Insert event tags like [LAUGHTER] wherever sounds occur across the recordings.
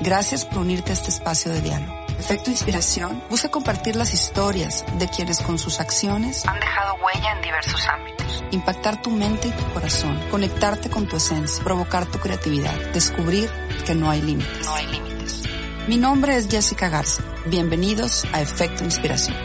Gracias por unirte a este espacio de diálogo. Efecto Inspiración busca compartir las historias de quienes con sus acciones han dejado huella en diversos ámbitos. Impactar tu mente y tu corazón, conectarte con tu esencia, provocar tu creatividad, descubrir que no hay límites. No hay límites. Mi nombre es Jessica Garza. Bienvenidos a Efecto Inspiración.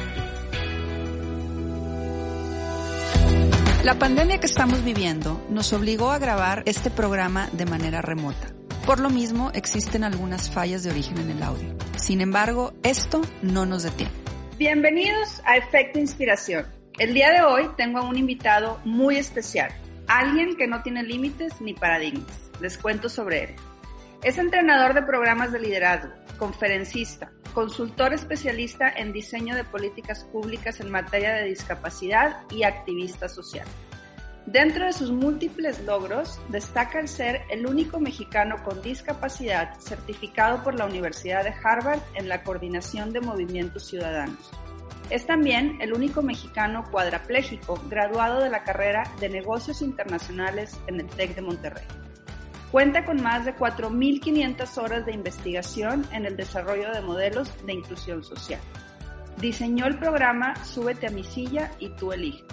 La pandemia que estamos viviendo nos obligó a grabar este programa de manera remota. Por lo mismo, existen algunas fallas de origen en el audio. Sin embargo, esto no nos detiene. Bienvenidos a Efecto Inspiración. El día de hoy tengo a un invitado muy especial, alguien que no tiene límites ni paradigmas. Les cuento sobre él. Es entrenador de programas de liderazgo, conferencista, consultor especialista en diseño de políticas públicas en materia de discapacidad y activista social. Dentro de sus múltiples logros, destaca el ser el único mexicano con discapacidad certificado por la Universidad de Harvard en la coordinación de movimientos ciudadanos. Es también el único mexicano cuadraplégico graduado de la carrera de negocios internacionales en el TEC de Monterrey. Cuenta con más de 4.500 horas de investigación en el desarrollo de modelos de inclusión social. Diseñó el programa Súbete a mi silla y tú eliges.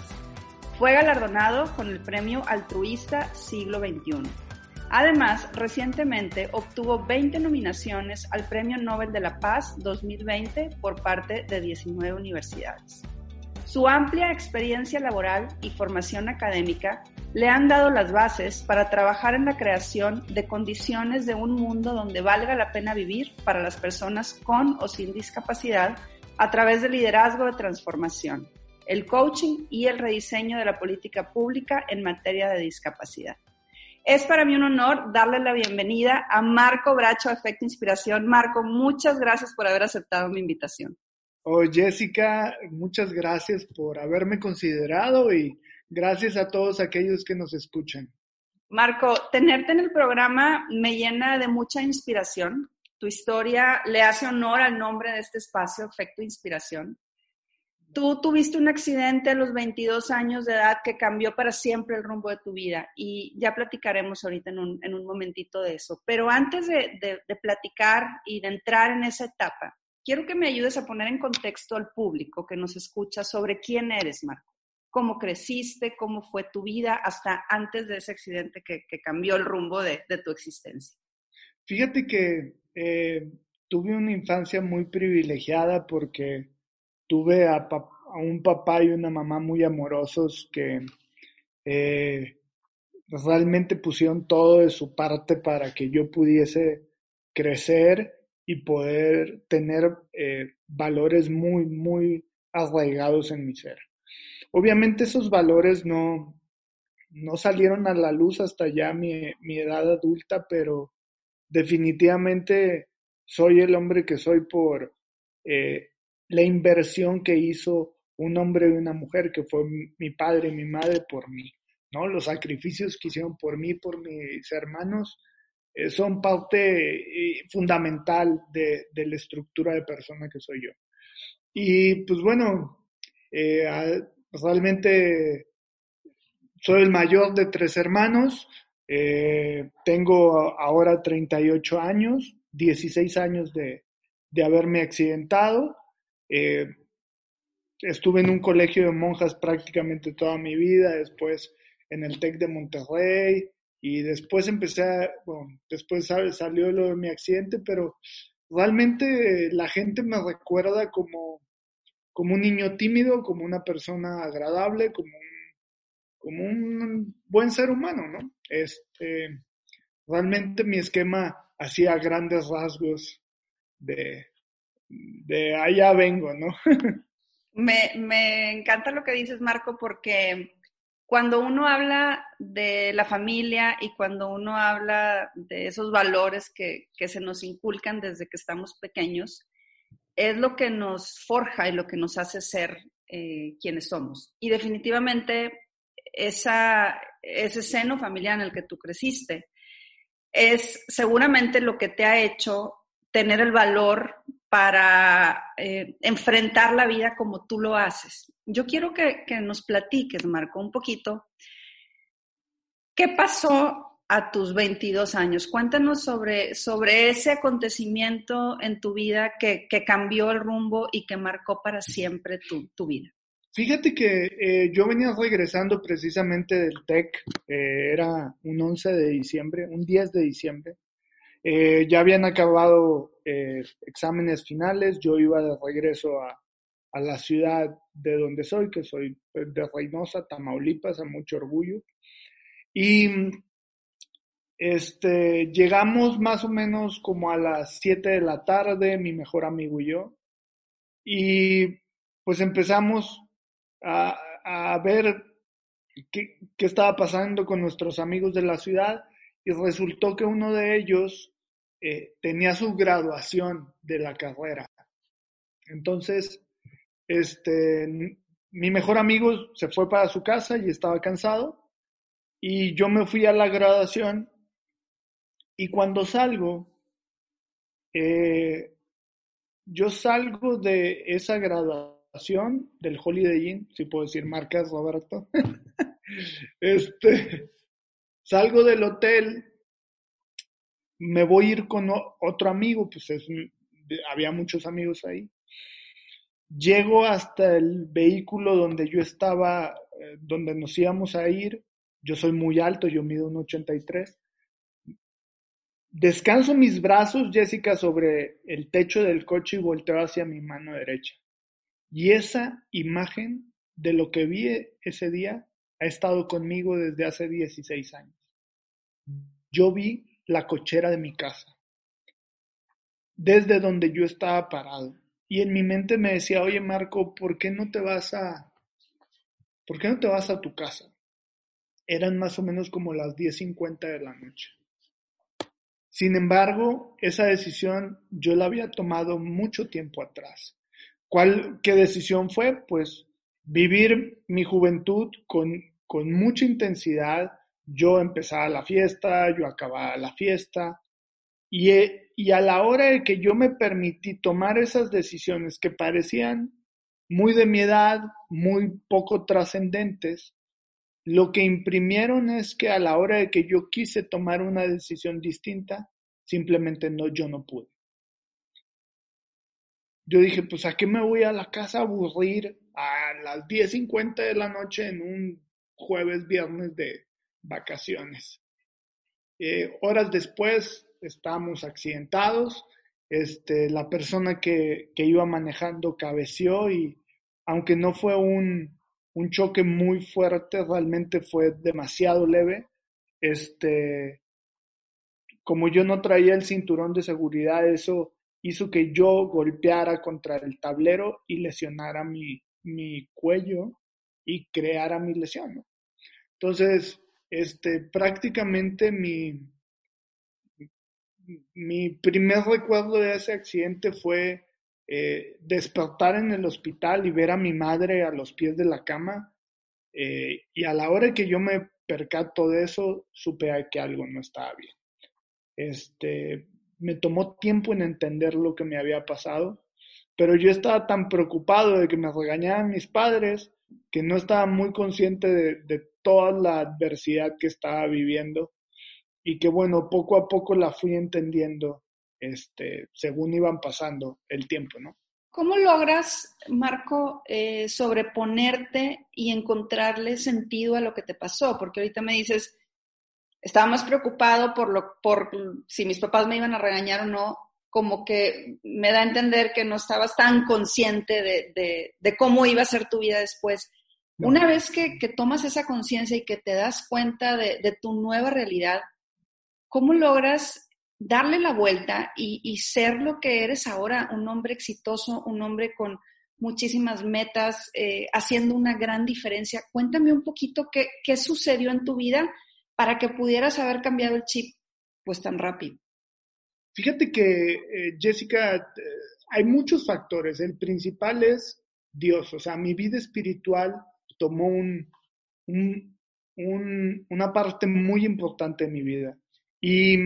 Fue galardonado con el premio Altruista Siglo XXI. Además, recientemente obtuvo 20 nominaciones al Premio Nobel de la Paz 2020 por parte de 19 universidades. Su amplia experiencia laboral y formación académica le han dado las bases para trabajar en la creación de condiciones de un mundo donde valga la pena vivir para las personas con o sin discapacidad a través del liderazgo de transformación, el coaching y el rediseño de la política pública en materia de discapacidad. Es para mí un honor darle la bienvenida a Marco Bracho, Efecto Inspiración. Marco, muchas gracias por haber aceptado mi invitación. Oh, Jessica, muchas gracias por haberme considerado y Gracias a todos aquellos que nos escuchan. Marco, tenerte en el programa me llena de mucha inspiración. Tu historia le hace honor al nombre de este espacio, Efecto Inspiración. Tú tuviste un accidente a los 22 años de edad que cambió para siempre el rumbo de tu vida y ya platicaremos ahorita en un, en un momentito de eso. Pero antes de, de platicar y de entrar en esa etapa, quiero que me ayudes a poner en contexto al público que nos escucha sobre quién eres, Marco cómo creciste, cómo fue tu vida hasta antes de ese accidente que, cambió el rumbo de, tu existencia. Fíjate que eh, tuve una infancia muy privilegiada porque tuve a, un papá y una mamá muy amorosos que eh, realmente pusieron todo de su parte para que yo pudiese crecer y poder tener eh, valores muy, muy arraigados en mi ser. Obviamente esos valores no, no salieron a la luz hasta ya mi, edad adulta, pero definitivamente soy el hombre que soy por eh, la inversión que hizo un hombre y una mujer, que fue mi padre y mi madre por mí, ¿no? Los sacrificios que hicieron por mí, por mis hermanos, eh, son parte eh, fundamental de, de, la estructura de persona que soy yo. Y pues bueno, Realmente soy el mayor de tres hermanos, eh, tengo ahora 38 años, 16 años de, haberme accidentado. Eh, estuve en un colegio de monjas prácticamente toda mi vida, después en el TEC de Monterrey y después empecé, a, bueno, después salió lo de mi accidente, pero realmente la gente me recuerda como como un niño tímido, como una persona agradable, como un, como un buen ser humano, ¿no? Este, realmente mi esquema hacía grandes rasgos de, de allá vengo, ¿no? [LAUGHS] me, me encanta lo que dices, Marco, porque cuando uno habla de la familia y cuando uno habla de esos valores que, que, se nos inculcan desde que estamos pequeños, es lo que nos forja y lo que nos hace ser eh, quienes somos. Y definitivamente esa, ese seno familiar en el que tú creciste es seguramente lo que te ha hecho tener el valor para eh, enfrentar la vida como tú lo haces. Yo quiero que, que nos platiques, Marco, un poquito, ¿qué pasó a tus 22 años. Cuéntanos sobre, sobre ese acontecimiento en tu vida que, que cambió el rumbo y que marcó para siempre tu, tu vida. Fíjate que eh, yo venía regresando precisamente del TEC, eh, era un 11 de diciembre, un 10 de diciembre. Eh, ya habían acabado exámenes finales, yo iba de regreso a, a, la ciudad de donde soy, que soy de Reynosa, Tamaulipas, a mucho orgullo. Y este, llegamos más o menos como a las 7 de la tarde, mi mejor amigo y yo, y pues empezamos a, a ver qué, qué, estaba pasando con nuestros amigos de la ciudad y resultó que uno de ellos eh, tenía su graduación de la carrera. Entonces, este, mi mejor amigo se fue para su casa y estaba cansado y yo me fui a la graduación y cuando salgo, eh, yo salgo de esa graduación del Holiday Inn, si puedo decir marcas, Roberto. [LAUGHS] este, salgo del hotel, me voy a ir con otro amigo, pues había muchos amigos ahí. Llego hasta el vehículo donde yo estaba, eh, donde nos íbamos a ir. Yo soy muy alto, yo mido un 83 Descanso mis brazos, Jessica, sobre el techo del coche y volteo hacia mi mano derecha. Y esa imagen de lo que vi ese día ha estado conmigo desde hace 16 años. Yo vi la cochera de mi casa, desde donde yo estaba parado. Y en mi mente me decía, oye Marco, ¿por qué no te vas a, ¿por qué no te vas a tu casa? Eran más o menos como las 10.50 de la noche. Sin embargo, esa decisión yo la había tomado mucho tiempo atrás. ¿Cuál, ¿Qué decisión fue? Pues vivir mi juventud con, con mucha intensidad. Yo empezaba la fiesta, yo acababa la fiesta. Y, y a la hora de que yo me permití tomar esas decisiones que parecían muy de mi edad, muy poco trascendentes, lo que imprimieron es que a la hora de que yo quise tomar una decisión distinta, simplemente no, yo no pude. Yo dije, pues ¿a qué me voy a la casa a aburrir a las 10.50 de la noche en un jueves, viernes de vacaciones? Eh, horas después estábamos accidentados, este, la persona que, que iba manejando cabeció y aunque no fue un, un choque muy fuerte, realmente fue demasiado leve. Este, como yo no traía el cinturón de seguridad, eso hizo que yo golpeara contra el tablero y lesionara mi, mi cuello y creara mi lesión. Entonces, este, prácticamente mi, mi primer recuerdo de ese accidente fue eh, despertar en el hospital y ver a mi madre a los pies de la cama. Eh, y a la hora que yo me percato de eso, supe que algo no estaba bien. Este, me tomó tiempo en entender lo que me había pasado, pero yo estaba tan preocupado de que me regañaran mis padres que no estaba muy consciente de, toda la adversidad que estaba viviendo y que bueno, poco a poco la fui entendiendo este, según iban pasando el tiempo, ¿no? ¿Cómo logras, Marco, eh, sobreponerte y encontrarle sentido a lo que te pasó? Porque ahorita me dices, estaba más preocupado por, lo, por si mis papás me iban a regañar o no, como que me da a entender que no estabas tan consciente de, de, cómo iba a ser tu vida después. Una vez que, que tomas esa conciencia y que te das cuenta de, de tu nueva realidad, ¿cómo logras darle la vuelta y, ser lo que eres ahora, un hombre exitoso, un hombre con muchísimas metas, eh, haciendo una gran diferencia. Cuéntame un poquito qué, qué sucedió en tu vida para que pudieras haber cambiado el chip pues tan rápido. Fíjate que, eh, Jessica, eh, hay muchos factores. El principal es Dios. O sea, mi vida espiritual tomó un, un, una parte muy importante de mi vida. Y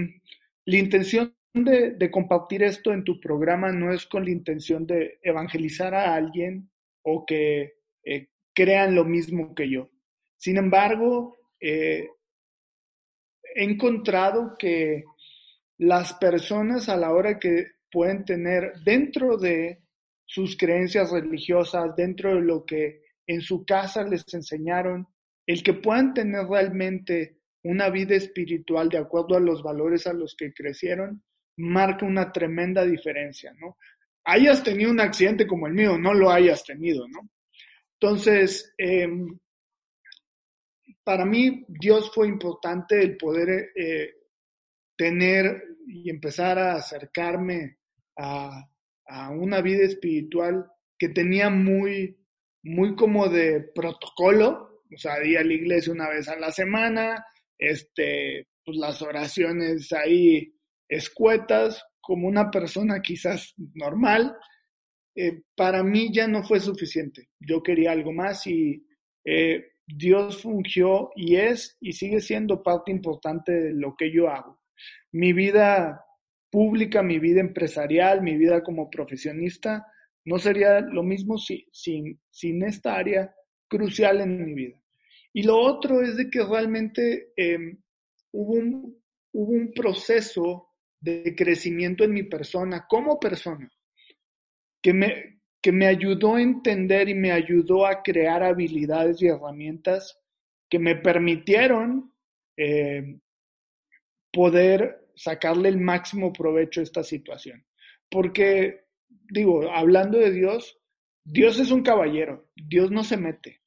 la intención de, compartir esto en tu programa no es con la intención de evangelizar a alguien o que eh, crean lo mismo que yo. Sin embargo, he encontrado que las personas a la hora que pueden tener dentro de sus creencias religiosas, dentro de lo que en su casa les enseñaron, el que puedan tener realmente una vida espiritual de acuerdo a los valores a los que crecieron, marca una tremenda diferencia, ¿no? Hayas tenido un accidente como el mío, no lo hayas tenido, ¿no? Entonces, em, para mí Dios fue importante el poder eh, tener y empezar a acercarme a, una vida espiritual que tenía muy, muy como de protocolo, o sea, ir a la iglesia una vez a la semana, este, pues las oraciones ahí escuetas, como una persona quizás normal, eh, para mí ya no fue suficiente. Yo quería algo más y eh, Dios fungió y es y sigue siendo parte importante de lo que yo hago. Mi vida pública, mi vida empresarial, mi vida como profesionista, no sería lo mismo si, sin, sin esta área crucial en mi vida. Y lo otro es de que realmente em, hubo, un, hubo un proceso de crecimiento en mi persona como persona que me, que me ayudó a entender y me ayudó a crear habilidades y herramientas que me permitieron eh, poder sacarle el máximo provecho a esta situación. Porque, digo, hablando de Dios, Dios es un caballero, Dios no se mete.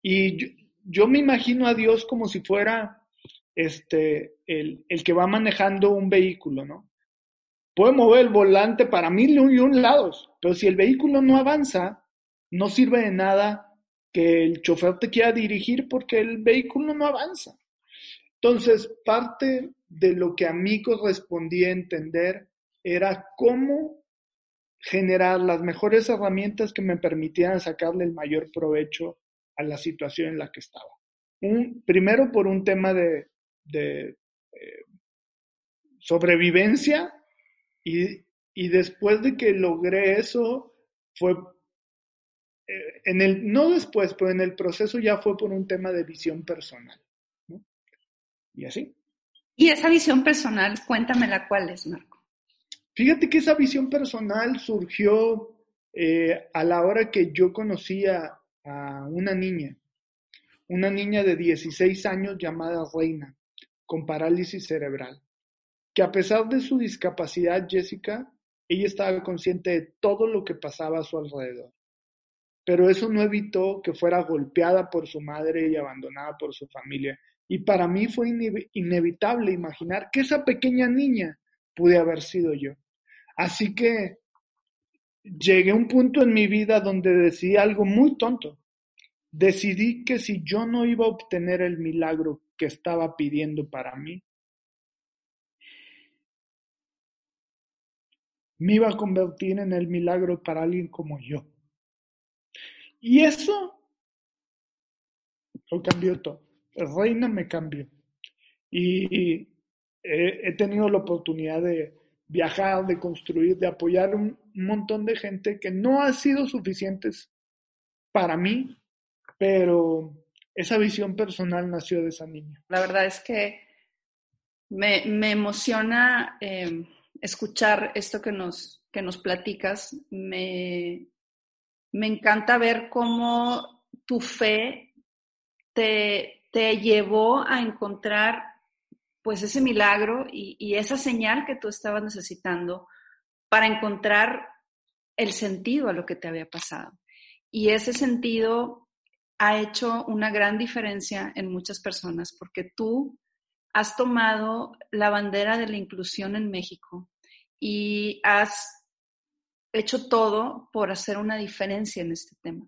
Y yo, me imagino a Dios como si fuera este, el, el, que va manejando un vehículo, ¿no? Puede mover el volante para mil y un lados, pero si el vehículo no avanza, no sirve de nada que el chofer te quiera dirigir porque el vehículo no avanza. Entonces, parte de lo que a mí correspondía entender era cómo generar las mejores herramientas que me permitieran sacarle el mayor provecho a la situación en la que estaba. Un, primero por un tema de, eh, sobrevivencia y, y después de que logré eso, fue, eh, en el, no después, pero en el proceso ya fue por un tema de visión personal. Y así. Y esa visión personal, cuéntamela cuál es, Marco. Fíjate que esa visión personal surgió eh, a la hora que yo conocía a una niña, una niña de 16 años llamada Reina, con parálisis cerebral que a pesar de su discapacidad, Jessica, ella estaba consciente de todo lo que pasaba a su alrededor. Pero eso no evitó que fuera golpeada por su madre y abandonada por su familia. Y para mí fue inevitable imaginar que esa pequeña niña pude haber sido yo. Así que llegué a un punto en mi vida donde decidí algo muy tonto. Decidí que si yo no iba a obtener el milagro que estaba pidiendo para mí, me iba a convertir en el milagro para alguien como yo. Y eso lo cambió todo. Reina me cambió. Y he, tenido la oportunidad de viajar, de construir, de apoyar un, un montón de gente que no ha sido suficientes para mí, pero esa visión personal nació de esa niña. La verdad es que me, me emociona eh, escuchar esto que nos, que nos platicas, me, me encanta ver cómo tu fe te, te llevó a encontrar pues ese milagro y, y, esa señal que tú estabas necesitando para encontrar el sentido a lo que te había pasado. Y ese sentido ha hecho una gran diferencia en muchas personas porque tú has tomado la bandera de la inclusión en México y has hecho todo por hacer una diferencia en este tema.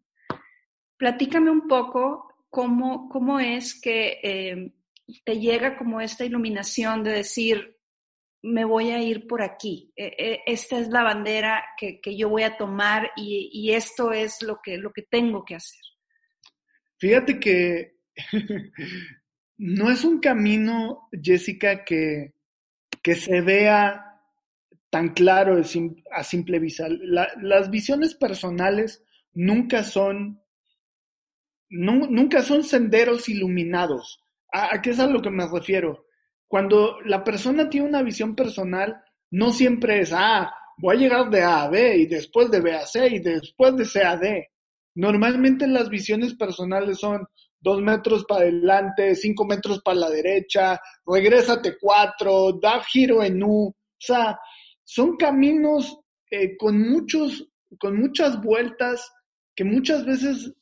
Platícame un poco cómo, cómo es que eh, te llega como esta iluminación de decir, me voy a ir por aquí, e, e, esta es la bandera que, que yo voy a tomar y, y, esto es lo que, lo que tengo que hacer. Fíjate que [LAUGHS] no es un camino, Jessica, que, que se vea tan claro a simple vista. las visiones personales nunca son, nunca son senderos iluminados. ¿A, qué es a lo que me refiero? cuando la persona tiene una visión personal, no siempre es, ah, voy a llegar de A a B y después de B a C y después de C a D. Normalmente las visiones personales son dos metros para adelante, cinco metros para la derecha, regrésate cuatro, da giro en U. O sea, son caminos eh, con muchos, con muchas vueltas que muchas veces,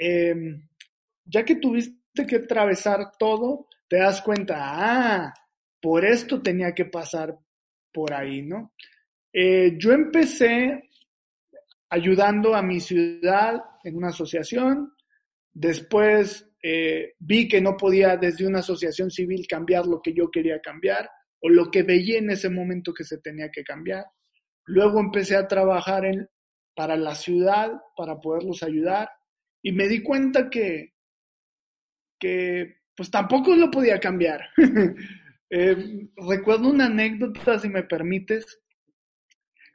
eh, ya que tuviste que atravesar todo, te das cuenta, ah, por esto tenía que pasar por ahí, ¿no? Eh, yo empecé ayudando a mi ciudad en una asociación, después eh, vi que no podía desde una asociación civil cambiar lo que yo quería cambiar o lo que veía en ese momento que se tenía que cambiar. Luego empecé a trabajar para la ciudad, para poderlos ayudar, y me di cuenta que, que pues tampoco lo podía cambiar. [LAUGHS] Eh, recuerdo una anécdota, si me permites.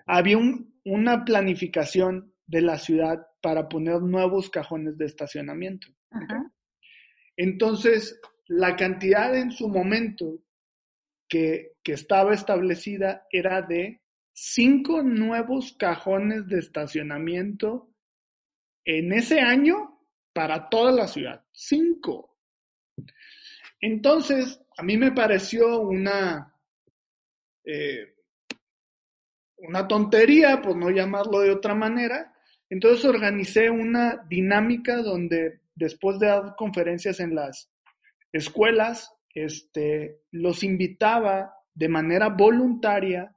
Había una planificación de la ciudad para poner nuevos cajones de estacionamiento. Entonces, la cantidad en su momento que, que, estaba establecida era de cinco nuevos cajones de estacionamiento en ese año para toda la ciudad. Cinco. Entonces, a mí me pareció una, eh, una tontería, por no llamarlo de otra manera. Entonces organicé una dinámica donde después de dar conferencias en las escuelas, este, los invitaba de manera voluntaria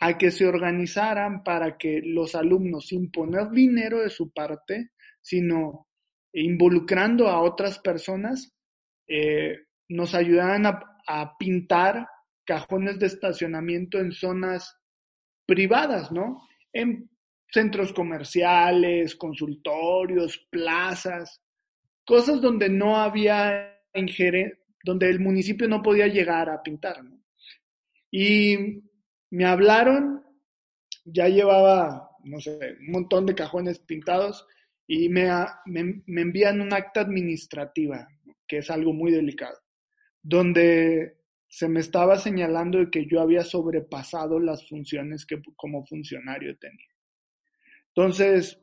a que se organizaran para que los alumnos, sin poner dinero de su parte, sino involucrando a otras personas, eh, nos ayudaran a, a pintar cajones de estacionamiento en zonas privadas, ¿no? En centros comerciales, consultorios, plazas, cosas donde no había injerencia, donde el municipio no podía llegar a pintar, ¿no? Y me hablaron, ya llevaba, no sé, un montón de cajones pintados y me, me, me envían un acta administrativa, que es algo muy delicado donde se me estaba señalando de que yo había sobrepasado las funciones que como funcionario tenía. Entonces,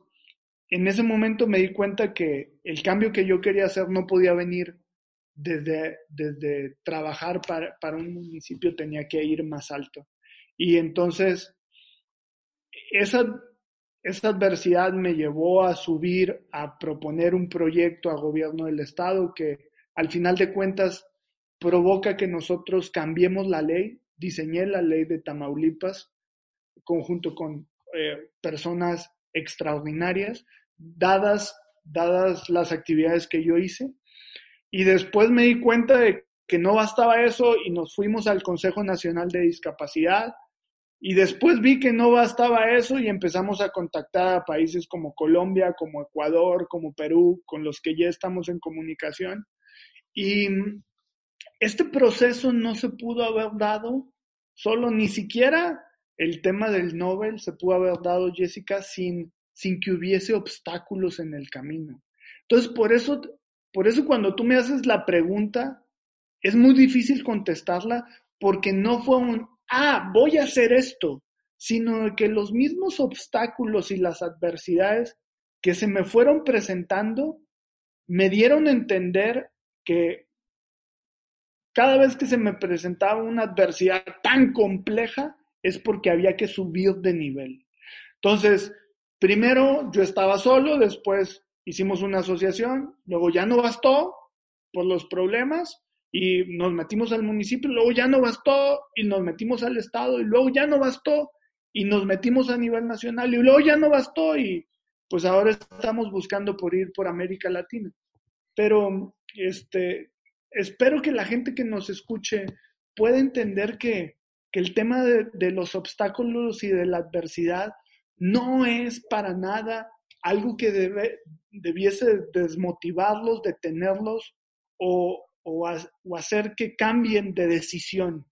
en ese momento me di cuenta que el cambio que yo quería hacer no podía venir desde, desde trabajar para, para un municipio, tenía que ir más alto. Y entonces, esa, esa adversidad me llevó a subir, a proponer un proyecto a gobierno del Estado que al final de cuentas provoca que nosotros cambiemos la ley. Diseñé la ley de Tamaulipas conjunto con eh, personas extraordinarias, dadas, dadas las actividades que yo hice. Y después me di cuenta de que no bastaba eso y nos fuimos al Consejo Nacional de Discapacidad. Y después vi que no bastaba eso y empezamos a contactar a países como Colombia, como Ecuador, como Perú, con los que ya estamos en comunicación. Y este proceso no se pudo haber dado solo, ni siquiera el tema del Nobel se pudo haber dado, Jessica, sin, sin que hubiese obstáculos en el camino. Entonces, por eso, por eso cuando tú me haces la pregunta, es muy difícil contestarla porque no fue un, ah, voy a hacer esto, sino que los mismos obstáculos y las adversidades que se me fueron presentando me dieron a entender que cada vez que se me presentaba una adversidad tan compleja es porque había que subir de nivel. Entonces, primero yo estaba solo, después hicimos una asociación, luego ya no bastó por los problemas y nos metimos al municipio, luego ya no bastó y nos metimos al estado y luego ya no bastó y nos metimos a nivel nacional y luego ya no bastó y pues ahora estamos buscando por ir por América Latina. Pero este espero que la gente que nos escuche pueda entender que, el tema de, los obstáculos y de la adversidad no es para nada algo que debe, debiese desmotivarlos, detenerlos o, o, hacer que cambien de decisión.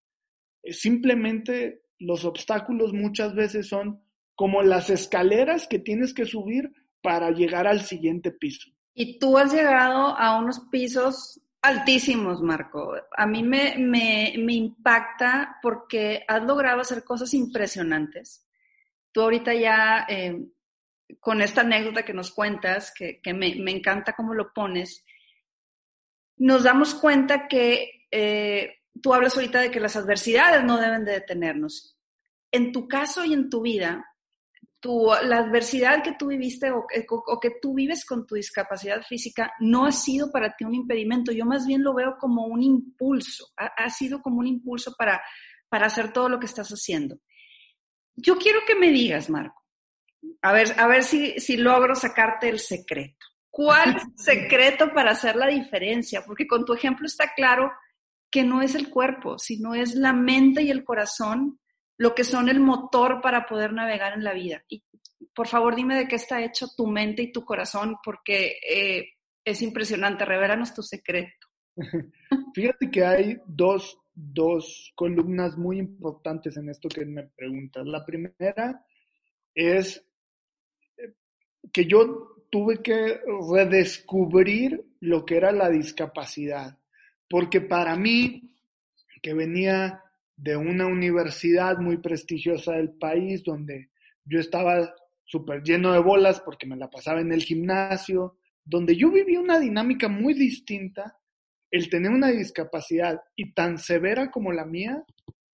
Simplemente los obstáculos muchas veces son como las escaleras que tienes que subir para llegar al siguiente piso. Y tú has llegado a unos pisos Altísimos, Marco. A mí me, me, me, impacta porque has logrado hacer cosas impresionantes. Tú ahorita ya, eh, con esta anécdota que nos cuentas, que, que me, me, encanta cómo lo pones, nos damos cuenta que eh, tú hablas ahorita de que las adversidades no deben de detenernos. En tu caso y en tu vida, la adversidad que tú viviste o, que tú vives con tu discapacidad física no ha sido para ti un impedimento, yo más bien lo veo como un impulso, ha, sido como un impulso para, para hacer todo lo que estás haciendo. Yo quiero que me digas, Marco, a ver, a ver si, si logro sacarte el secreto. ¿Cuál secreto para hacer la diferencia? Porque con tu ejemplo está claro que no es el cuerpo, sino es la mente y el corazón lo que son el motor para poder navegar en la vida. Y por favor, dime de qué está hecho tu mente y tu corazón, porque eh, es impresionante. Revelanos tu secreto. [LAUGHS] Fíjate que hay dos, dos columnas muy importantes en esto que me preguntas. La primera es eh, que yo tuve que redescubrir lo que era la discapacidad, porque para mí, que venía de una universidad muy prestigiosa del país, donde yo estaba súper lleno de bolas porque me la pasaba en el gimnasio, donde yo vivía una dinámica muy distinta, el tener una discapacidad y tan severa como la mía,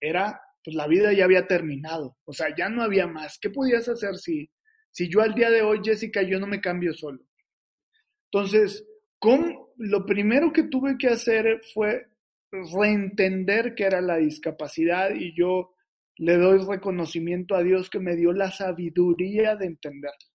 era, pues la vida ya había terminado, o sea, ya no había más. ¿Qué podías hacer si, si yo al día de hoy, Jessica, yo no me cambio solo? Entonces, ¿cómo? lo primero que tuve que hacer fue reentender que era la discapacidad y yo le doy reconocimiento a Dios que me dio la sabiduría de entenderlo.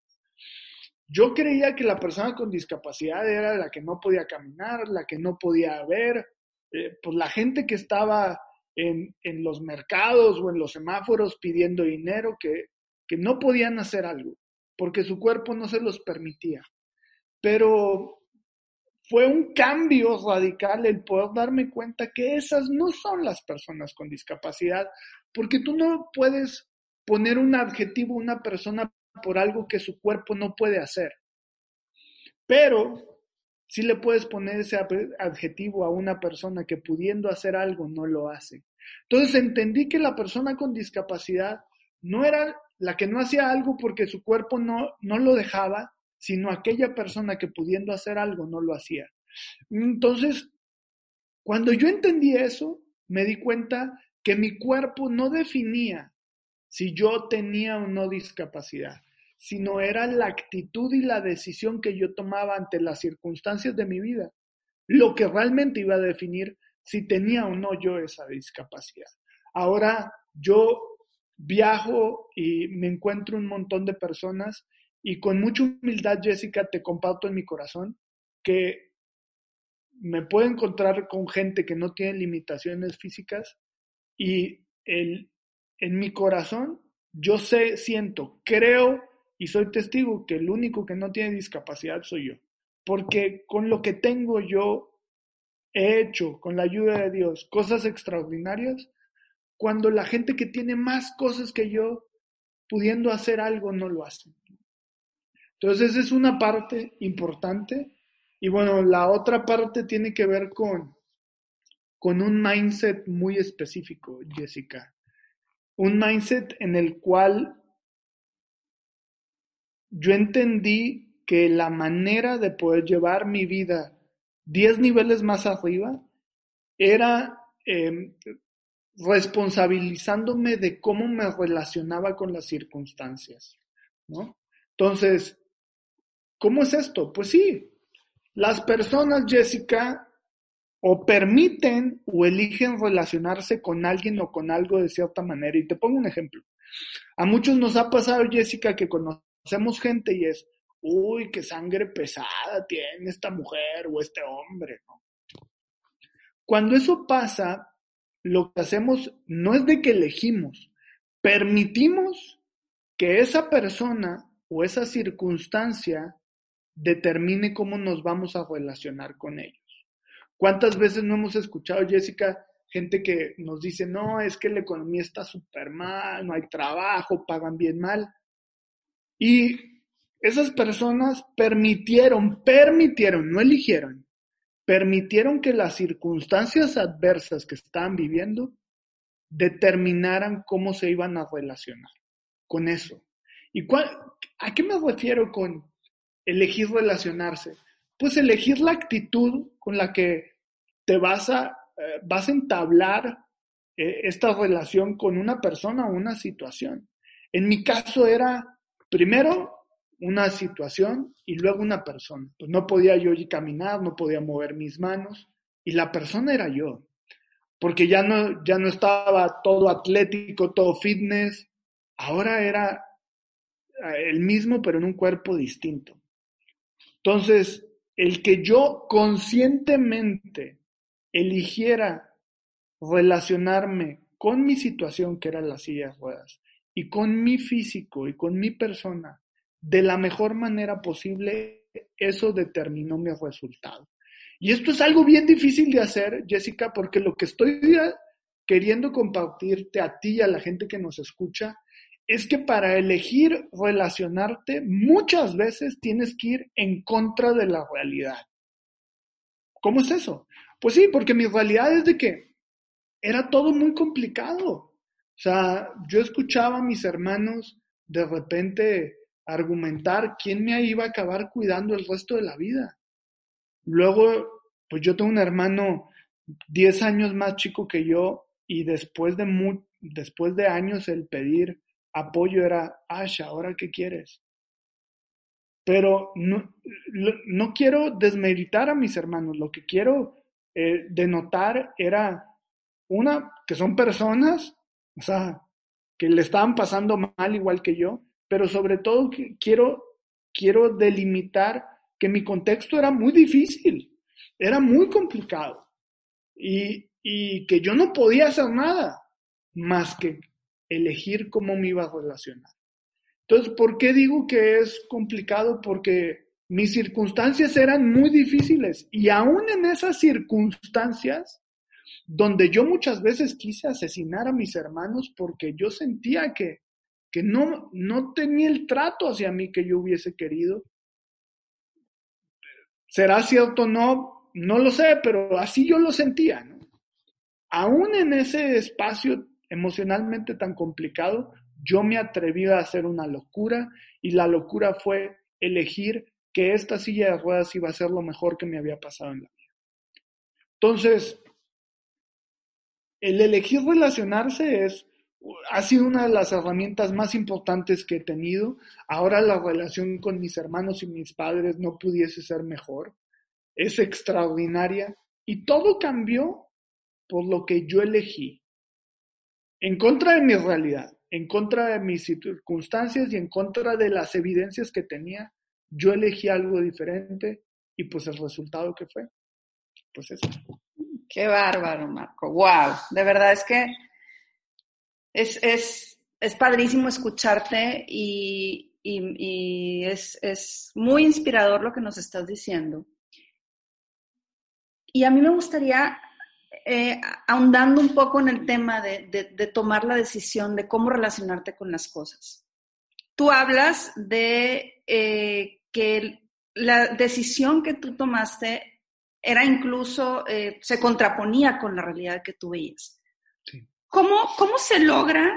Yo creía que la persona con discapacidad era la que no podía caminar, la que no podía ver, eh, pues la gente que estaba en, los mercados o en los semáforos pidiendo dinero, que no podían hacer algo, porque su cuerpo no se los permitía. Pero fue un cambio radical el poder darme cuenta que esas no son las personas con discapacidad, porque tú no puedes poner un adjetivo a una persona por algo que su cuerpo no puede hacer. Pero sí le puedes poner ese adjetivo a una persona que pudiendo hacer algo no lo hace. Entonces entendí que la persona con discapacidad no era la que no hacía algo porque su cuerpo no, no lo dejaba, sino aquella persona que pudiendo hacer algo no lo hacía. Entonces, cuando yo entendí eso, me di cuenta que mi cuerpo no definía si yo tenía o no discapacidad, sino era la actitud y la decisión que yo tomaba ante las circunstancias de mi vida, lo que realmente iba a definir si tenía o no yo esa discapacidad. Ahora yo viajo y me encuentro un montón de personas y con mucha humildad, Jessica, te comparto en mi corazón que me puedo encontrar con gente que no tiene limitaciones físicas y el, en mi corazón yo sé, siento, creo y soy testigo que el único que no tiene discapacidad soy yo. Porque con lo que tengo yo he hecho, con la ayuda de Dios, cosas extraordinarias, cuando la gente que tiene más cosas que yo, pudiendo hacer algo, no lo hace. Entonces, esa es una parte importante. Y bueno, la otra parte tiene que ver con, con un mindset muy específico, Jessica. Un mindset en el cual yo entendí que la manera de poder llevar mi vida 10 niveles más arriba era em, responsabilizándome de cómo me relacionaba con las circunstancias, ¿no? Entonces, ¿Cómo es esto? Pues sí, las personas, Jessica, o permiten o eligen relacionarse con alguien o con algo de cierta manera. Y te pongo un ejemplo. A muchos nos ha pasado, Jessica, que conocemos gente y es, uy, qué sangre pesada tiene esta mujer o este hombre. Cuando eso pasa, lo que hacemos no es de que elegimos, permitimos que esa persona o esa circunstancia determine cómo nos vamos a relacionar con ellos. ¿Cuántas veces no hemos escuchado, Jessica, gente que nos dice, no, es que la economía está súper mal, no hay trabajo, pagan bien mal? Y esas personas permitieron, permitieron, no eligieron, permitieron que las circunstancias adversas que estaban viviendo determinaran cómo se iban a relacionar con eso. ¿Y a qué me refiero con elegir relacionarse? Pues elegir la actitud con la que te vas a, eh, vas a entablar eh, esta relación con una persona o una situación. En mi caso era primero una situación y luego una persona. Pues no podía yo caminar, no podía mover mis manos y la persona era yo. Porque ya no, ya no estaba todo atlético, todo fitness. Ahora era eh, el mismo, pero en un cuerpo distinto. Entonces, el que yo conscientemente eligiera relacionarme con mi situación, que era la silla de ruedas, y con mi físico y con mi persona, de la mejor manera posible, eso determinó mi resultado. Y esto es algo bien difícil de hacer, Jessica, porque lo que estoy queriendo compartirte a ti y a la gente que nos escucha es que para elegir relacionarte muchas veces tienes que ir en contra de la realidad. ¿Cómo es eso? Pues sí, porque mi realidad es de que era todo muy complicado. O sea, yo escuchaba a mis hermanos de repente argumentar quién me iba a acabar cuidando el resto de la vida. Luego, pues yo tengo un hermano 10 años más chico que yo y después de, después de años el pedir apoyo era, Asha, ¿ahora qué quieres? Pero no, no quiero desmeritar a mis hermanos, lo que quiero eh, denotar era, una, que son personas, o sea, que le estaban pasando mal igual que yo, pero sobre todo quiero, quiero delimitar que mi contexto era muy difícil, era muy complicado y, y que yo no podía hacer nada más que elegir cómo me iba a relacionar. Entonces, ¿por qué digo que es complicado? Porque mis circunstancias eran muy difíciles y aún en esas circunstancias, donde yo muchas veces quise asesinar a mis hermanos porque yo sentía que que no, no tenía el trato hacia mí que yo hubiese querido. ¿Será cierto o no? No lo sé, pero así yo lo sentía. Aún en ese espacio emocionalmente tan complicado, yo me atreví a hacer una locura y la locura fue elegir que esta silla de ruedas iba a ser lo mejor que me había pasado en la vida. Entonces, el elegir relacionarse es ha sido una de las herramientas más importantes que he tenido. Ahora la relación con mis hermanos y mis padres no pudiese ser mejor. Es extraordinaria y todo cambió por lo que yo elegí. En contra de mi realidad, en contra de mis circunstancias y en contra de las evidencias que tenía, yo elegí algo diferente y pues el resultado que fue, pues eso. Qué bárbaro, Marco. Wow, de verdad es que es, es, es padrísimo escucharte y, y, es, es, muy inspirador lo que nos estás diciendo. Y a mí me gustaría, eh, ahondando un poco en el tema de, de, tomar la decisión de cómo relacionarte con las cosas. Tú hablas de eh, que la decisión que tú tomaste era incluso, eh, se contraponía con la realidad que tú veías. ¿Cómo, cómo se logra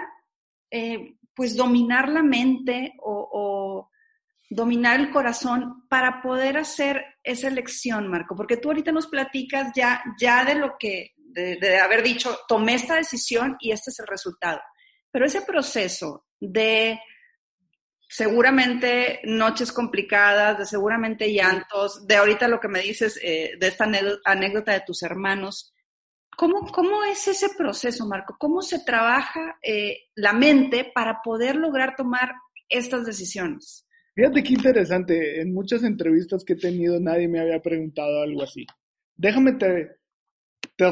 eh, pues dominar la mente o, dominar el corazón para poder hacer esa elección, Marco? Porque tú ahorita nos platicas ya, ya de lo que, de, haber dicho, tomé esta decisión y este es el resultado. Pero ese proceso de seguramente noches complicadas, de seguramente llantos, de ahorita lo que me dices, eh, de esta anécdota de tus hermanos, ¿Cómo, ¿Cómo es ese proceso, Marco? ¿Cómo se trabaja eh, la mente para poder lograr tomar estas decisiones? Fíjate qué interesante. En muchas entrevistas que he tenido nadie me había preguntado algo así. Déjame te,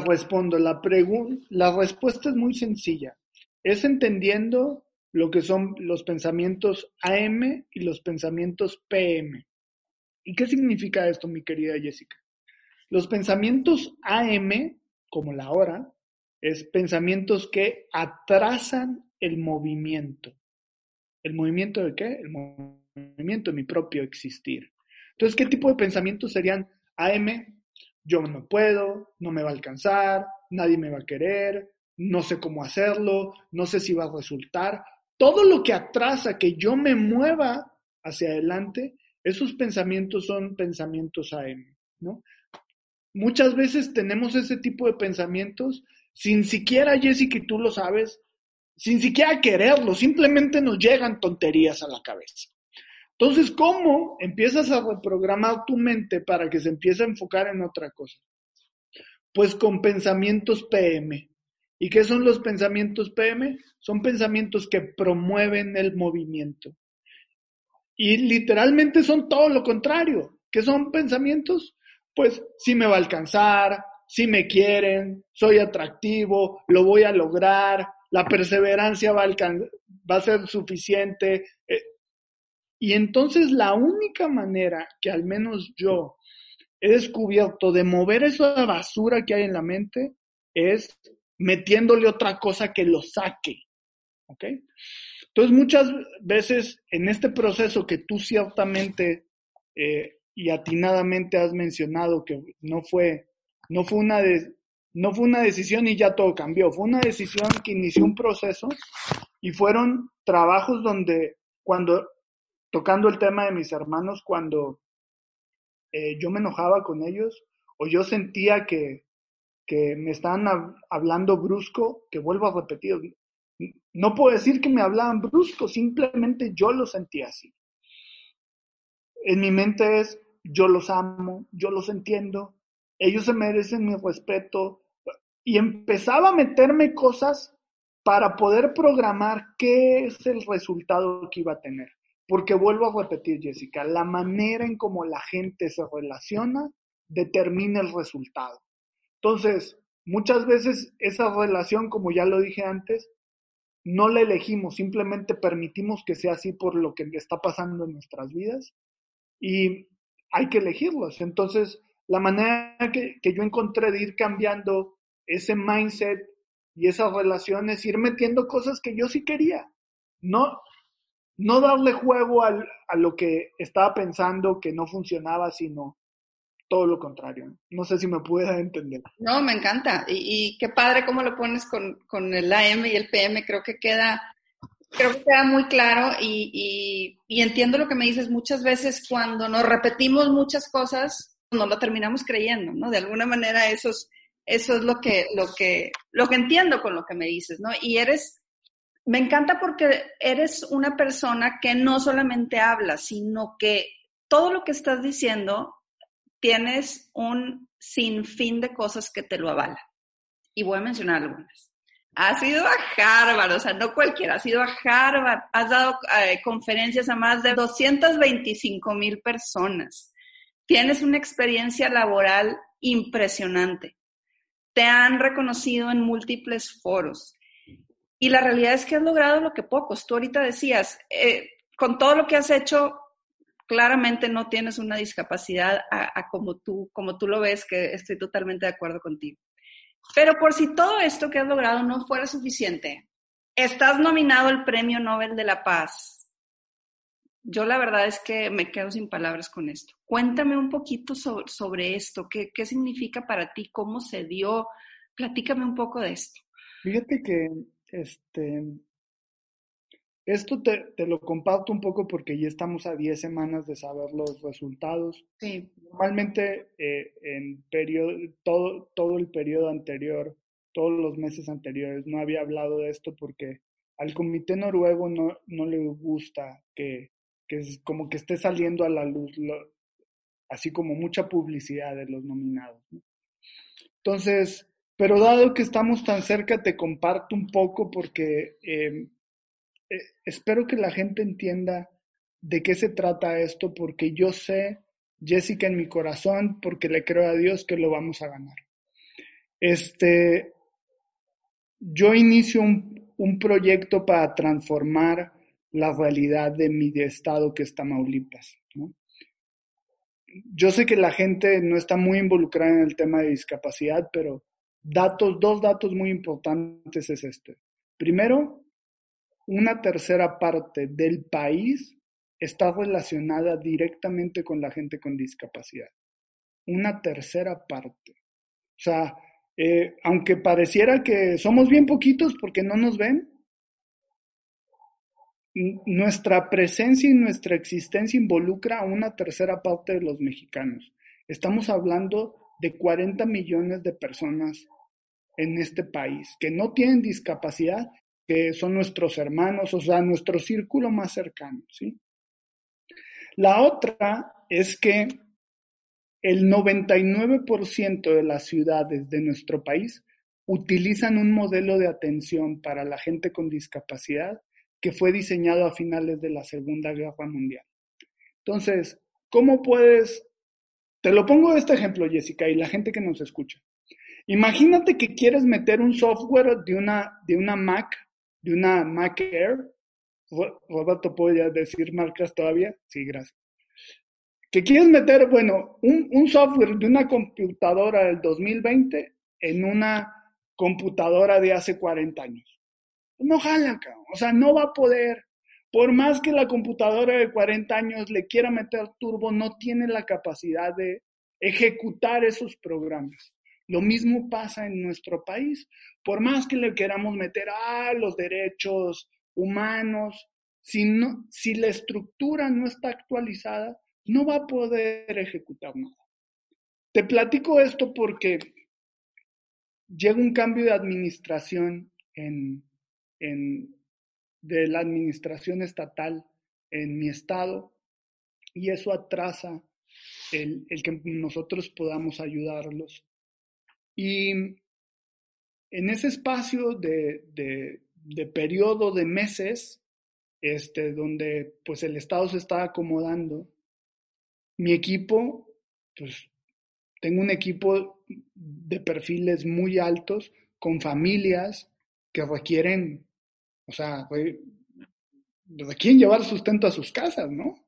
respondo. La, la respuesta es muy sencilla. Es entendiendo lo que son los pensamientos AM y los pensamientos PM. ¿Y qué significa esto, mi querida Jessica? Los pensamientos AM como la hora, es pensamientos que atrasan el movimiento. ¿El movimiento de qué? El movimiento de mi propio existir. Entonces, ¿qué tipo de pensamientos serían AM? yo no puedo, no me va a alcanzar, nadie me va a querer, no sé cómo hacerlo, no sé si va a resultar. Todo lo que atrasa que yo me mueva hacia adelante, esos pensamientos son pensamientos AM, ¿no? Muchas veces tenemos ese tipo de pensamientos sin siquiera, Jessica, y tú lo sabes, sin siquiera quererlo, simplemente nos llegan tonterías a la cabeza. Entonces, ¿cómo empiezas a reprogramar tu mente para que se empiece a enfocar en otra cosa? Pues con pensamientos PM. ¿Y qué son los pensamientos PM? Son pensamientos que promueven el movimiento. Y literalmente son todo lo contrario. ¿Qué son pensamientos? Pues si me va a alcanzar, si me quieren, soy atractivo, lo voy a lograr, la perseverancia va a, va a ser suficiente. Eh, y entonces la única manera que al menos yo he descubierto de mover esa basura que hay en la mente es metiéndole otra cosa que lo saque. ¿Ok? Entonces muchas veces en este proceso que tú ciertamente eh, y atinadamente has mencionado que no fue, no fue una no fue una decisión y ya todo cambió, fue una decisión que inició un proceso y fueron trabajos donde cuando, tocando el tema de mis hermanos, cuando eh, yo me enojaba con ellos o yo sentía que, que me estaban hablando brusco, que vuelvo a repetir, no puedo decir que me hablaban brusco, simplemente yo lo sentía así. En mi mente es, yo los amo, yo los entiendo, ellos se merecen mi respeto, y empezaba a meterme cosas para poder programar qué es el resultado que iba a tener. Porque vuelvo a repetir, Jessica, la manera en cómo la gente se relaciona determina el resultado. Entonces, muchas veces esa relación, como ya lo dije antes, no la elegimos, simplemente permitimos que sea así por lo que está pasando en nuestras vidas y hay que elegirlos. Entonces, la manera que, yo encontré de ir cambiando ese mindset y esas relaciones, ir metiendo cosas que yo sí quería. No, no darle juego a lo que estaba pensando que no funcionaba, sino todo lo contrario. No sé si me puedes entender. No, me encanta. Y, qué padre cómo lo pones con, el AM y el PM. Creo que queda, creo que queda muy claro y, y, entiendo lo que me dices. Muchas veces cuando nos repetimos muchas cosas, no lo terminamos creyendo, ¿no? De alguna manera esos eso es lo que, lo que, lo que entiendo con lo que me dices, ¿no? Y eres, me encanta porque eres una persona que no solamente habla, sino que todo lo que estás diciendo tienes un sinfín de cosas que te lo avalan. Y voy a mencionar algunas. Has ido a Harvard, o sea, no cualquiera, has ido a Harvard, has dado eh, conferencias a más de 225 mil personas. Tienes una experiencia laboral impresionante te han reconocido en múltiples foros. Y la realidad es que has logrado lo que pocos. Tú ahorita decías, eh, con todo lo que has hecho, claramente no tienes una discapacidad a, como, tú, como tú lo ves, que estoy totalmente de acuerdo contigo. Pero por si todo esto que has logrado no fuera suficiente, estás nominado al Premio Nobel de la Paz yo la verdad es que me quedo sin palabras con esto. Cuéntame un poquito sobre, esto, ¿Qué, ¿Qué, significa para ti, cómo se dio, platícame un poco de esto. Fíjate que este, esto te, te, lo comparto un poco porque ya estamos a 10 semanas de saber los resultados. Sí. Normalmente eh, en periodo, todo, todo el periodo anterior, todos los meses anteriores, no había hablado de esto porque al comité noruego no, no le gusta que que es como que esté saliendo a la luz, así como mucha publicidad de los nominados. Entonces, pero dado que estamos tan cerca, te comparto un poco porque em, eh, espero que la gente entienda de qué se trata esto, porque yo sé, Jessica, en mi corazón, porque le creo a Dios que lo vamos a ganar. Este, yo inicio un, un proyecto para transformar la realidad de mi estado que es Tamaulipas. Yo sé que la gente no está muy involucrada en el tema de discapacidad, pero datos, dos datos muy importantes es este. Primero, una tercera parte del país está relacionada directamente con la gente con discapacidad. una tercera parte. O sea, eh, aunque pareciera que somos bien poquitos porque no nos ven, nuestra presencia y nuestra existencia involucra a una tercera parte de los mexicanos. Estamos hablando de 40 millones de personas en este país que no tienen discapacidad, que son nuestros hermanos, o sea, nuestro círculo más cercano, ¿sí? La otra es que el 99% de las ciudades de nuestro país utilizan un modelo de atención para la gente con discapacidad que fue diseñado a finales de la Segunda Guerra Mundial. Entonces, ¿cómo puedes te lo pongo de este ejemplo, Jessica, y la gente que nos escucha. Imagínate que quieres meter un software de una, de una Mac, de una Mac Air. Roberto, ¿puedo decir marcas todavía? Sí, gracias. Que quieres meter, bueno, un, un software de una computadora del 2020 en una computadora de hace 40 años. No jala, o sea, no va a poder. Por más que la computadora de 40 años le quiera meter turbo, no tiene la capacidad de ejecutar esos programas. Lo mismo pasa en nuestro país. Por más que le queramos meter a los derechos humanos, si, la estructura no está actualizada, no va a poder ejecutar nada. Te platico esto porque llega un cambio de administración en, de la administración estatal en mi estado y eso atrasa el, que nosotros podamos ayudarlos. Y en ese espacio de, de, periodo de meses, este, donde pues el Estado se está acomodando, mi equipo, pues tengo un equipo de perfiles muy altos, con familias que requieren o sea, ¿de quién llevar sustento a sus casas, no?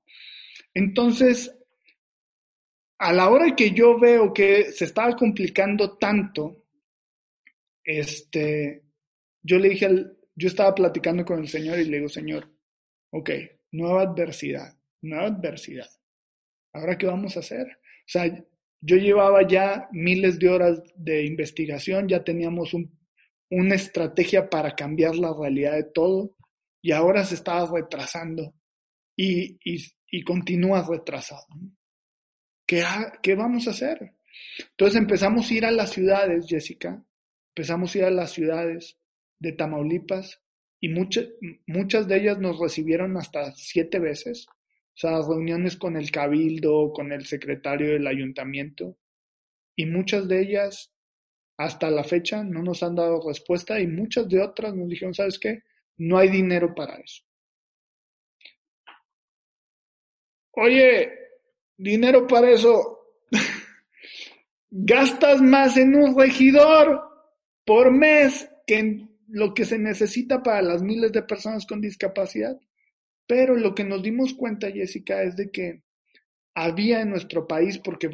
Entonces, a la hora que yo veo que se estaba complicando tanto, este, yo le dije al, yo estaba platicando con el Señor y le digo, Señor, ok, nueva adversidad, nueva adversidad. ¿Ahora qué vamos a hacer? O sea, yo llevaba ya miles de horas de investigación, ya teníamos un una estrategia para cambiar la realidad de todo y ahora se estaba retrasando y, y, continúa retrasado. ¿Qué, ¿Qué vamos a hacer? Entonces empezamos a ir a las ciudades, Jessica, empezamos a ir a las ciudades de Tamaulipas y muchas, muchas de ellas nos recibieron hasta siete veces, o sea, reuniones con el cabildo, con el secretario del ayuntamiento, y muchas de ellas hasta la fecha no nos han dado respuesta y muchas de otras nos dijeron, ¿sabes qué? No hay dinero para eso. Oye, dinero para eso. [LAUGHS] Gastas más en un regidor por mes que en lo que se necesita para las miles de personas con discapacidad. Pero lo que nos dimos cuenta, Jessica, es de que había en nuestro país, porque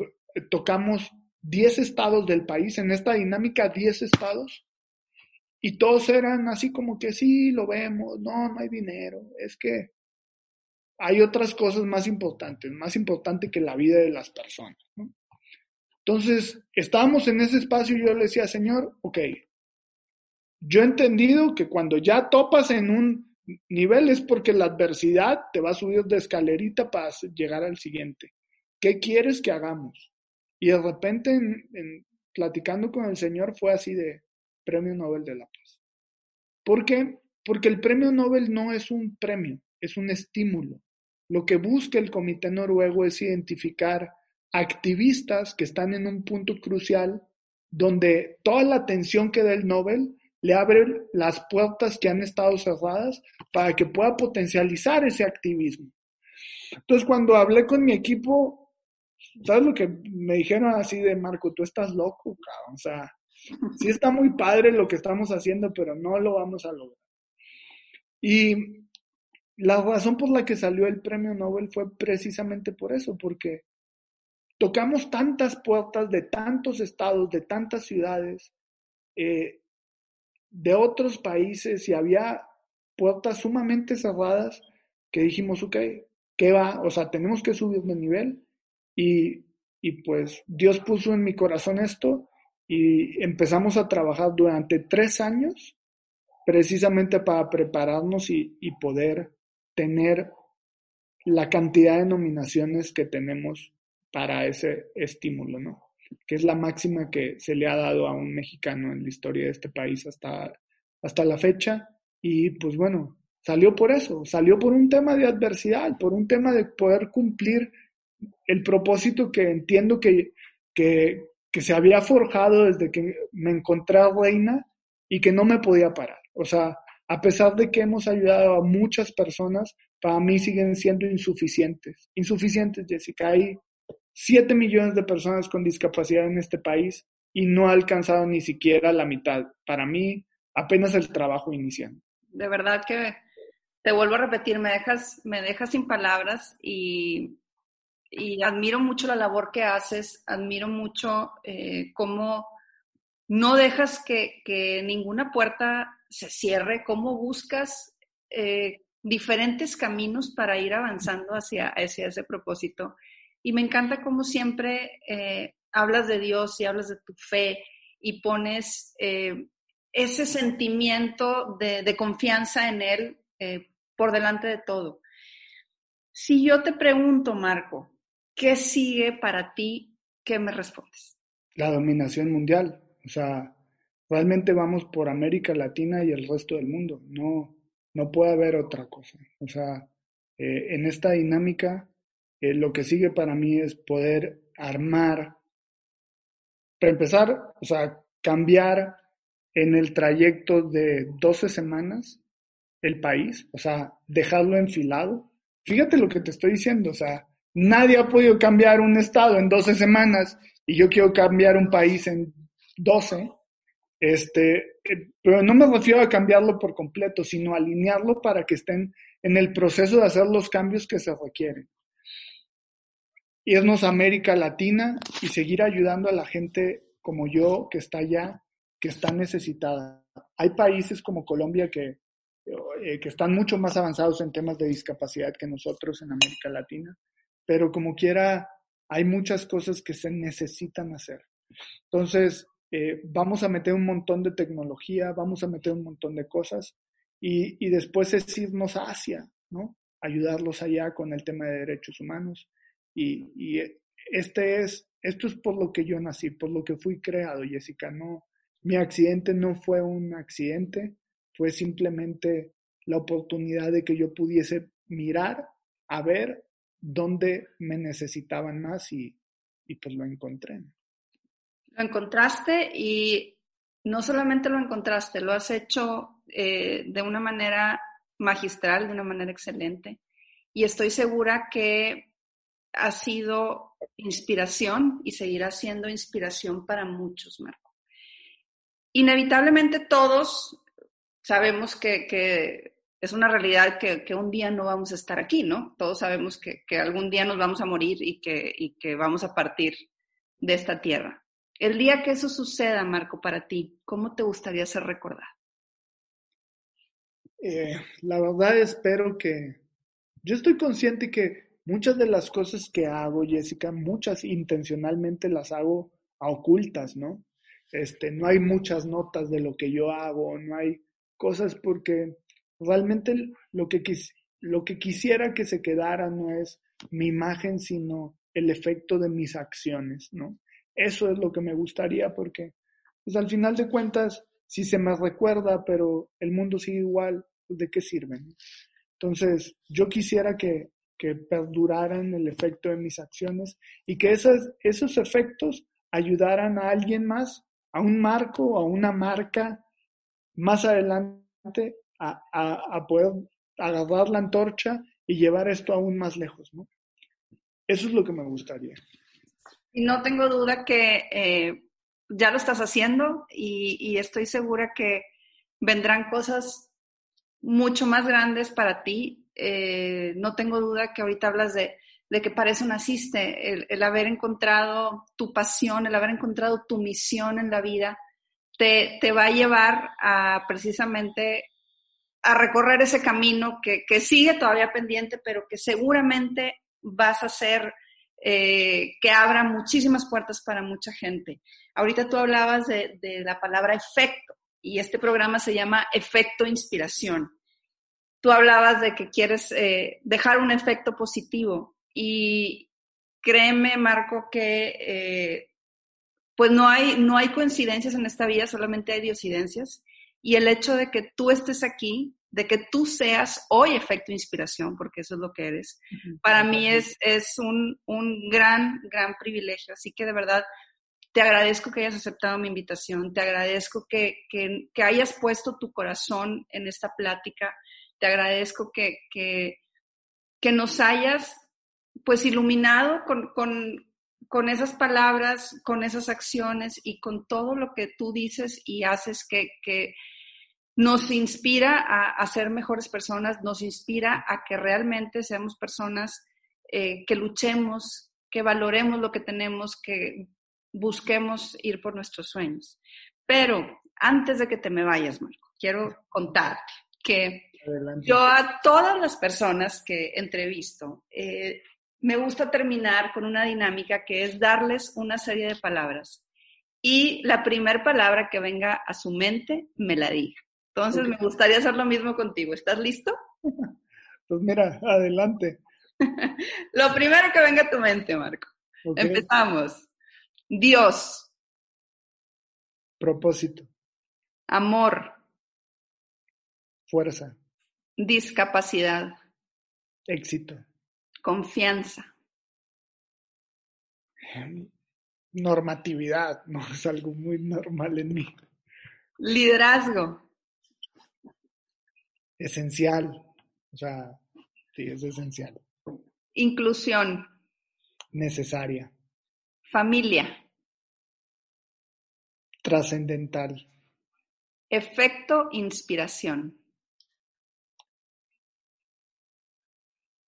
tocamos 10 estados del país, en esta dinámica 10 estados, y todos eran así como que sí, lo vemos, no, no hay dinero, es que hay otras cosas más importantes, más importante que la vida de las personas. Entonces, estábamos en ese espacio y yo le decía, Señor, ok, yo he entendido que cuando ya topas en un nivel es porque la adversidad te va a subir de escalerita para llegar al siguiente. ¿Qué quieres que hagamos? Y de repente, en, platicando con el Señor, fue así de Premio Nobel de la Paz. ¿Por qué? Porque el Premio Nobel no es un premio, es un estímulo. Lo que busca el Comité Noruego es identificar activistas que están en un punto crucial donde toda la atención que da el Nobel le abre las puertas que han estado cerradas para que pueda potencializar ese activismo. Entonces, cuando hablé con mi equipo, ¿Sabes lo que me dijeron así de Marco? Tú estás loco, cabrón. O sea, sí está muy padre lo que estamos haciendo, pero no lo vamos a lograr. Y la razón por la que salió el premio Nobel fue precisamente por eso, porque tocamos tantas puertas de tantos estados, de tantas ciudades, eh, de otros países y había puertas sumamente cerradas que dijimos, ok, ¿qué va? O sea, tenemos que subir de nivel y, y pues Dios puso en mi corazón esto y empezamos a trabajar durante tres años precisamente para prepararnos y, y poder tener la cantidad de nominaciones que tenemos para ese estímulo, ¿no? Que es la máxima que se le ha dado a un mexicano en la historia de este país hasta, hasta la fecha. Y pues bueno, salió por eso, salió por un tema de adversidad, por un tema de poder cumplir el propósito que entiendo que, que, que se había forjado desde que me encontré a Reina y que no me podía parar. O sea, a pesar de que hemos ayudado a muchas personas, para mí siguen siendo insuficientes. Insuficientes, Jessica. Hay 7 millones de personas con discapacidad en este país y no ha alcanzado ni siquiera la mitad. Para mí, apenas el trabajo iniciando. De verdad que te vuelvo a repetir, me dejas, me dejas sin palabras y, y admiro mucho la labor que haces, admiro mucho eh, cómo no dejas que, que, ninguna puerta se cierre, cómo buscas eh, diferentes caminos para ir avanzando hacia, hacia, ese propósito. Y me encanta cómo siempre eh, hablas de Dios y hablas de tu fe y pones eh, ese sentimiento de, de, confianza en Él por delante de todo. Si yo te pregunto, Marco, ¿qué sigue para ti? ¿Qué me respondes? La dominación mundial. O sea, realmente vamos por América Latina y el resto del mundo. No, no puede haber otra cosa. O sea, eh, en esta dinámica, eh, lo que sigue para mí es poder armar, para empezar, o sea, cambiar en el trayecto de 12 semanas el país, o sea, dejarlo enfilado. Fíjate lo que te estoy diciendo, o sea, nadie ha podido cambiar un estado en 12 semanas y yo quiero cambiar un país en 12. Este, eh, pero no me refiero a cambiarlo por completo, sino alinearlo para que estén en el proceso de hacer los cambios que se requieren. Irnos a América Latina y seguir ayudando a la gente como yo que está allá, que está necesitada. Hay países como Colombia que, eh, que están mucho más avanzados en temas de discapacidad que nosotros en América Latina, pero como quiera, hay muchas cosas que se necesitan hacer. Entonces, eh, vamos a meter un montón de tecnología, vamos a meter un montón de cosas y, y, después es irnos a Asia, ¿no? Ayudarlos allá con el tema de derechos humanos. Y, y, este es, esto es por lo que yo nací, por lo que fui creado, Jessica. No, mi accidente no fue un accidente, fue simplemente la oportunidad de que yo pudiese mirar a ver dónde me necesitaban más y, y pues lo encontré. Lo encontraste y no solamente lo encontraste, lo has hecho eh, de una manera magistral, de una manera excelente. Y estoy segura que ha sido inspiración y seguirá siendo inspiración para muchos, Marco. Inevitablemente todos sabemos que, es una realidad que, que, un día no vamos a estar aquí, ¿no? Todos sabemos que, que algún día nos vamos a morir y que vamos a partir de esta tierra. El día que eso suceda, Marco, para ti, ¿cómo te gustaría ser recordado? Eh, la verdad espero que... Yo estoy consciente que muchas de las cosas que hago, Jessica, muchas intencionalmente las hago a ocultas, ¿no? Este, no hay muchas notas de lo que yo hago, no hay cosas porque realmente lo que, lo que quisiera que se quedara no es mi imagen, sino el efecto de mis acciones, ¿no? Eso es lo que me gustaría porque, pues al final de cuentas, si se me recuerda, pero el mundo sigue igual, pues, ¿de qué sirven? Entonces, yo quisiera que, que perduraran el efecto de mis acciones y que esos, efectos ayudaran a alguien más, a un marco, a una marca, más adelante a, a, a poder agarrar la antorcha y llevar esto aún más lejos, ¿no? Eso es lo que me gustaría. Y no tengo duda que eh, ya lo estás haciendo y, estoy segura que vendrán cosas mucho más grandes para ti. Eh, no tengo duda que ahorita hablas de, de que para eso naciste, el, el, haber encontrado tu pasión, el haber encontrado tu misión en la vida, te, te va a llevar a precisamente a recorrer ese camino que, que sigue todavía pendiente, pero que seguramente vas a ser eh, que abra muchísimas puertas para mucha gente. Ahorita tú hablabas de, la palabra efecto y este programa se llama Efecto Inspiración. Tú hablabas de que quieres eh, dejar un efecto positivo y créeme, Marco, que eh, pues no hay, no hay coincidencias en esta vida, solamente hay diosidencias. Y el hecho de que tú estés aquí de que tú seas hoy efecto inspiración, porque eso es lo que eres, para mí es, es un, un, gran, gran privilegio. Así que de verdad, te agradezco que hayas aceptado mi invitación, te agradezco que, que, que hayas puesto tu corazón en esta plática, te agradezco que, que, que nos hayas pues iluminado con, con, con esas palabras, con esas acciones y con todo lo que tú dices y haces que, que nos inspira a, ser mejores personas, nos inspira a que realmente seamos personas eh, que luchemos, que valoremos lo que tenemos, que busquemos ir por nuestros sueños. Pero antes de que te me vayas, Marco, quiero contarte que yo a todas las personas que entrevisto, eh, me gusta terminar con una dinámica que es darles una serie de palabras y la primera palabra que venga a su mente me la diga. Entonces, me gustaría hacer lo mismo contigo. ¿Estás listo? [LAUGHS] Pues mira, adelante. [LAUGHS] lo primero que venga a tu mente, Marco. Empezamos. Dios. Propósito. Amor. Fuerza. Discapacidad. Éxito. Confianza. Normatividad, no [LAUGHS] es algo muy normal en mí. Liderazgo esencial. O sea, sí, es esencial. Inclusión. Necesaria. Familia. Trascendental. Efecto inspiración.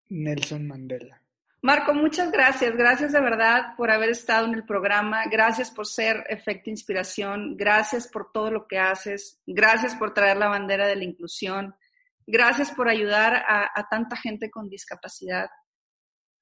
Nelson Mandela. Marco, muchas gracias. Gracias de verdad por haber estado en el programa. Gracias por ser efecto inspiración. Gracias por todo lo que haces. Gracias por traer la bandera de la inclusión. Gracias por ayudar a, tanta gente con discapacidad.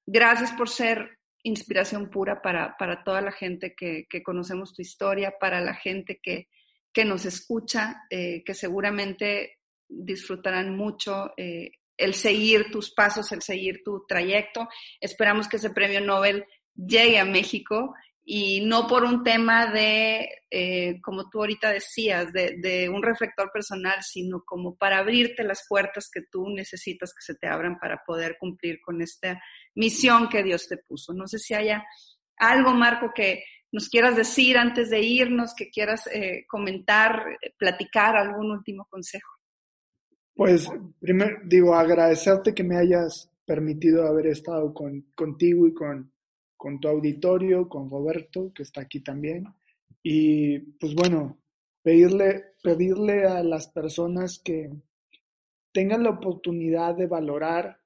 Gracias por ser inspiración pura para, toda la gente que, conocemos tu historia, para la gente que, que nos escucha, eh, que seguramente disfrutarán mucho eh, el seguir tus pasos, el seguir tu trayecto. Esperamos que ese premio Nobel llegue a México y no por un tema de, eh, como tú ahorita decías, de, un reflector personal, sino como para abrirte las puertas que tú necesitas que se te abran para poder cumplir con esta misión que Dios te puso. No sé si haya algo, Marco, que nos quieras decir antes de irnos, que quieras eh, comentar, platicar algún último consejo. Pues primero digo, agradecerte que me hayas permitido haber estado con, contigo y con con tu auditorio, con Roberto, que está aquí también. Y pues bueno, pedirle, pedirle a las personas que tengan la oportunidad de valorar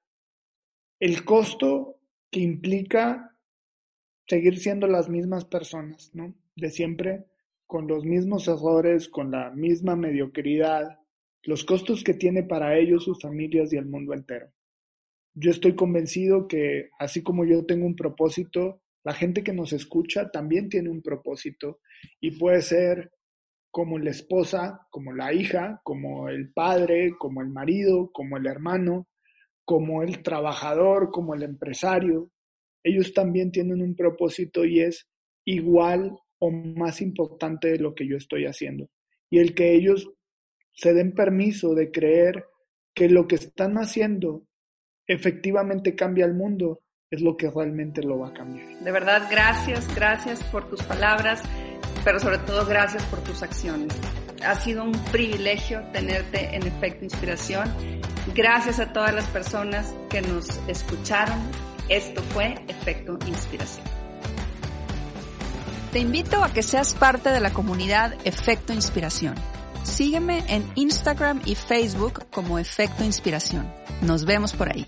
el costo que implica seguir siendo las mismas personas, ¿no? De siempre, con los mismos errores, con la misma mediocridad, los costos que tiene para ellos, sus familias y el mundo entero yo estoy convencido que así como yo tengo un propósito, la gente que nos escucha también tiene un propósito y puede ser como la esposa, como la hija, como el padre, como el marido, como el hermano, como el trabajador, como el empresario. Ellos también tienen un propósito y es igual o más importante de lo que yo estoy haciendo. Y el que ellos se den permiso de creer que lo que están haciendo efectivamente cambia el mundo, es lo que realmente lo va a cambiar. De verdad, gracias, gracias por tus palabras, pero sobre todo gracias por tus acciones. Ha sido un privilegio tenerte en Efecto Inspiración. Gracias a todas las personas que nos escucharon. Esto fue Efecto Inspiración. Te invito a que seas parte de la comunidad Efecto Inspiración. Sígueme en Instagram y Facebook como Efecto Inspiración. Nos vemos por ahí.